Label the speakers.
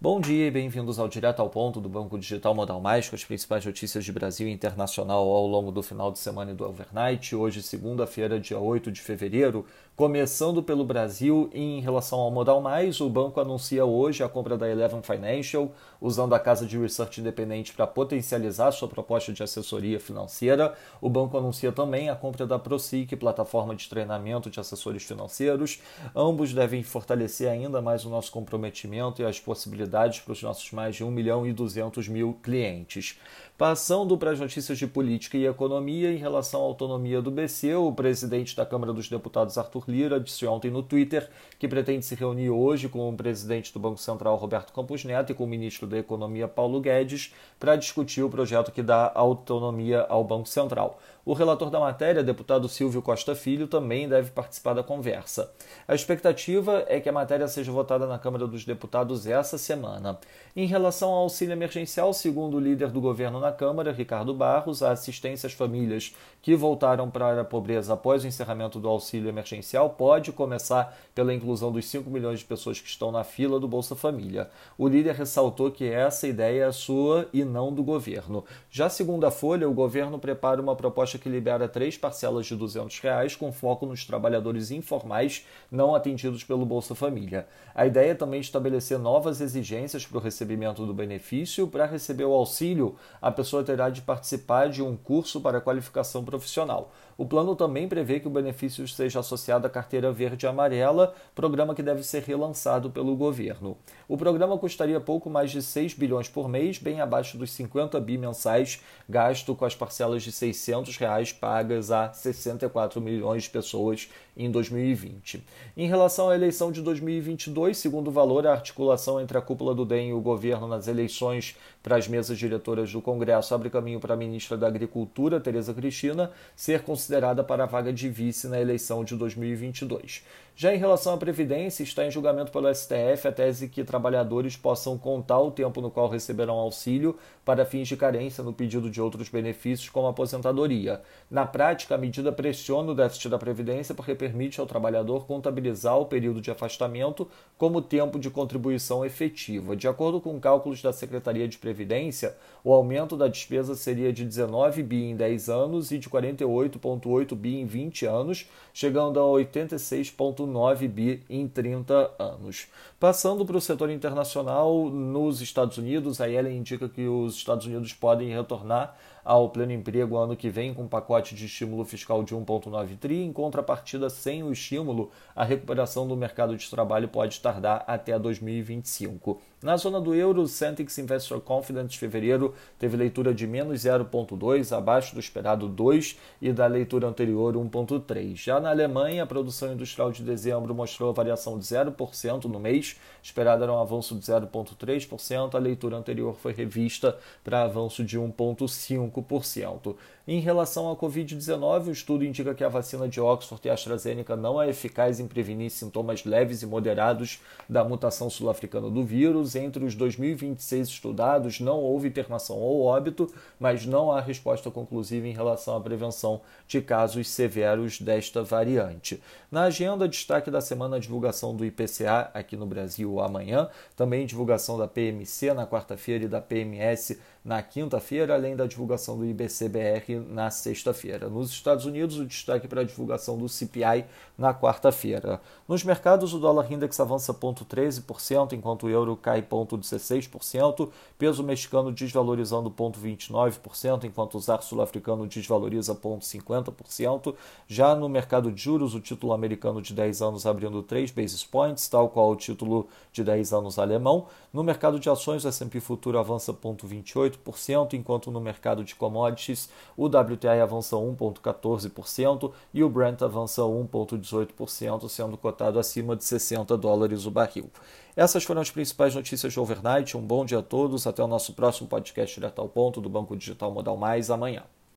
Speaker 1: Bom dia e bem-vindos ao Direto ao Ponto do Banco Digital Modal Mais, com as principais notícias de Brasil e internacional ao longo do final de semana e do overnight. Hoje, segunda-feira, dia 8 de fevereiro, começando pelo Brasil, em relação ao Modal Mais, o banco anuncia hoje a compra da Eleven Financial, usando a casa de research independente para potencializar sua proposta de assessoria financeira. O banco anuncia também a compra da ProSIC, plataforma de treinamento de assessores financeiros. Ambos devem fortalecer ainda mais o nosso comprometimento e as possibilidades para os nossos mais de 1 milhão e 200 mil clientes. Passando para as notícias de política e economia, em relação à autonomia do BC, o presidente da Câmara dos Deputados, Arthur Lira, disse ontem no Twitter que pretende se reunir hoje com o presidente do Banco Central, Roberto Campos Neto, e com o ministro da Economia, Paulo Guedes, para discutir o projeto que dá autonomia ao Banco Central. O relator da matéria, deputado Silvio Costa Filho, também deve participar da conversa. A expectativa é que a matéria seja votada na Câmara dos Deputados essa semana. Em relação ao auxílio emergencial, segundo o líder do governo na Câmara, Ricardo Barros, a assistência às famílias que voltaram para a pobreza após o encerramento do auxílio emergencial pode começar pela inclusão dos 5 milhões de pessoas que estão na fila do Bolsa Família. O líder ressaltou que essa ideia é sua e não do governo. Já segundo a Folha, o governo prepara uma proposta que libera três parcelas de 200 reais, com foco nos trabalhadores informais não atendidos pelo Bolsa Família. A ideia é também estabelecer novas exigências para o recebimento do benefício. Para receber o auxílio, a pessoa terá de participar de um curso para qualificação profissional. O plano também prevê que o benefício seja associado à carteira verde e amarela, programa que deve ser relançado pelo governo. O programa custaria pouco mais de 6 bilhões por mês, bem abaixo dos 50 bi mensais gasto com as parcelas de 600 reais pagas a 64 milhões de pessoas em 2020. Em relação à eleição de 2022, segundo o valor, a articulação entre a cúpula do DEM e o governo nas eleições para as mesas diretoras do Congresso abre caminho para a ministra da Agricultura, Tereza Cristina, ser considerada para a vaga de vice na eleição de 2022. Já em relação à Previdência, está em julgamento pelo STF a tese que trabalhadores possam contar o tempo no qual receberão auxílio para fins de carência no pedido de outros benefícios, como aposentadoria. Na prática, a medida pressiona o déficit da Previdência porque permite ao trabalhador contabilizar o período de afastamento como tempo de contribuição efetiva. De acordo com cálculos da Secretaria de Previdência, o aumento da despesa seria de 19 bi em 10 anos e de 48,8 bi em 20 anos, chegando a 86,9 9 bi em 30 anos. Passando para o setor internacional, nos Estados Unidos, a Yellen indica que os Estados Unidos podem retornar ao pleno emprego ano que vem com um pacote de estímulo fiscal de 1,9 tri. Em contrapartida, sem o estímulo, a recuperação do mercado de trabalho pode tardar até 2025. Na zona do euro, o Centix Investor Confidence de fevereiro teve leitura de menos 0,2, abaixo do esperado 2 e da leitura anterior 1,3. Já na Alemanha, a produção industrial de dezembro mostrou variação de 0% no mês, esperada era um avanço de 0,3%, a leitura anterior foi revista para avanço de 1,5%. Em relação à Covid-19, o estudo indica que a vacina de Oxford e AstraZeneca não é eficaz em prevenir sintomas leves e moderados da mutação sul-africana do vírus. Entre os 2026 estudados, não houve internação ou óbito, mas não há resposta conclusiva em relação à prevenção de casos severos desta variante. Na agenda, destaque da semana a divulgação do IPCA aqui no Brasil amanhã, também divulgação da PMC na quarta-feira e da PMS na quinta-feira, além da divulgação do IBCBR na sexta-feira. Nos Estados Unidos, o destaque para a divulgação do CPI na quarta-feira. Nos mercados, o dólar index avança 0,13%, enquanto o euro cai 0,16%, peso mexicano desvalorizando 0,29%, enquanto o ZAR sul-africano desvaloriza 0,50%. Já no mercado de juros, o título americano de 10 anos abrindo 3 basis points, tal qual o título de 10 anos alemão. No mercado de ações, o S&P futuro avança 0,28%, enquanto no mercado de commodities, o WTI avança 1,14% e o Brent avança 1,18%, sendo cotado acima de 60 dólares o barril. Essas foram as principais notícias de overnight. Um bom dia a todos. Até o nosso próximo podcast direto ao ponto do Banco Digital Modal Mais amanhã.